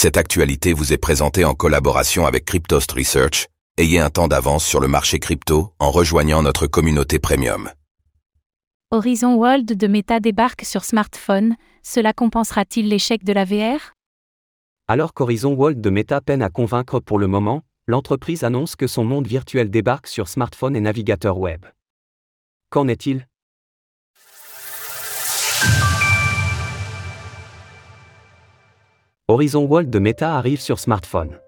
Cette actualité vous est présentée en collaboration avec Cryptost Research. Ayez un temps d'avance sur le marché crypto en rejoignant notre communauté premium. Horizon World de Meta débarque sur smartphone, cela compensera-t-il l'échec de la VR Alors qu'Horizon World de Meta peine à convaincre pour le moment, l'entreprise annonce que son monde virtuel débarque sur smartphone et navigateur web. Qu'en est-il? Horizon World de Meta arrive sur smartphone.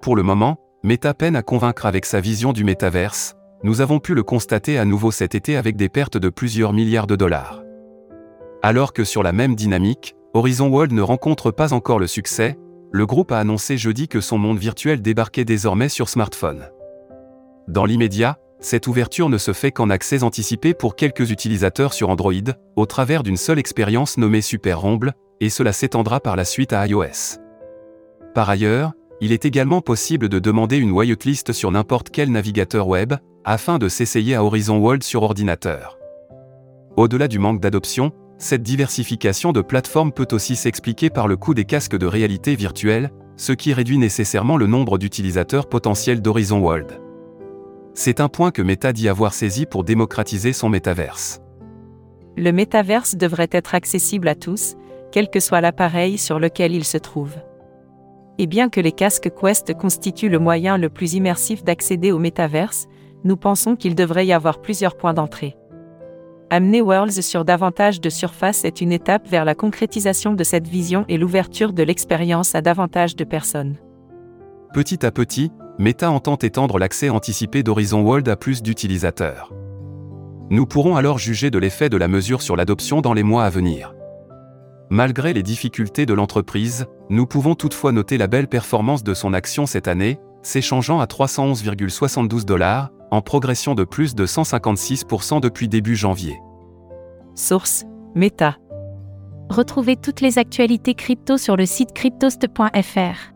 Pour le moment, Meta peine à convaincre avec sa vision du métaverse, nous avons pu le constater à nouveau cet été avec des pertes de plusieurs milliards de dollars. Alors que sur la même dynamique, Horizon World ne rencontre pas encore le succès, le groupe a annoncé jeudi que son monde virtuel débarquait désormais sur smartphone. Dans l'immédiat, cette ouverture ne se fait qu'en accès anticipé pour quelques utilisateurs sur Android, au travers d'une seule expérience nommée Super Rumble, et cela s'étendra par la suite à iOS. Par ailleurs, il est également possible de demander une whitelist sur n'importe quel navigateur web, afin de s'essayer à Horizon World sur ordinateur. Au-delà du manque d'adoption, cette diversification de plateformes peut aussi s'expliquer par le coût des casques de réalité virtuelle, ce qui réduit nécessairement le nombre d'utilisateurs potentiels d'Horizon World. C'est un point que Meta dit avoir saisi pour démocratiser son métaverse. Le métaverse devrait être accessible à tous, quel que soit l'appareil sur lequel il se trouve. Et bien que les casques Quest constituent le moyen le plus immersif d'accéder au métaverse, nous pensons qu'il devrait y avoir plusieurs points d'entrée. Amener Worlds sur davantage de surface est une étape vers la concrétisation de cette vision et l'ouverture de l'expérience à davantage de personnes. Petit à petit, Meta entend étendre l'accès anticipé d'Horizon World à plus d'utilisateurs. Nous pourrons alors juger de l'effet de la mesure sur l'adoption dans les mois à venir. Malgré les difficultés de l'entreprise, nous pouvons toutefois noter la belle performance de son action cette année, s'échangeant à 311,72 dollars, en progression de plus de 156% depuis début janvier. Source Meta. Retrouvez toutes les actualités crypto sur le site cryptost.fr.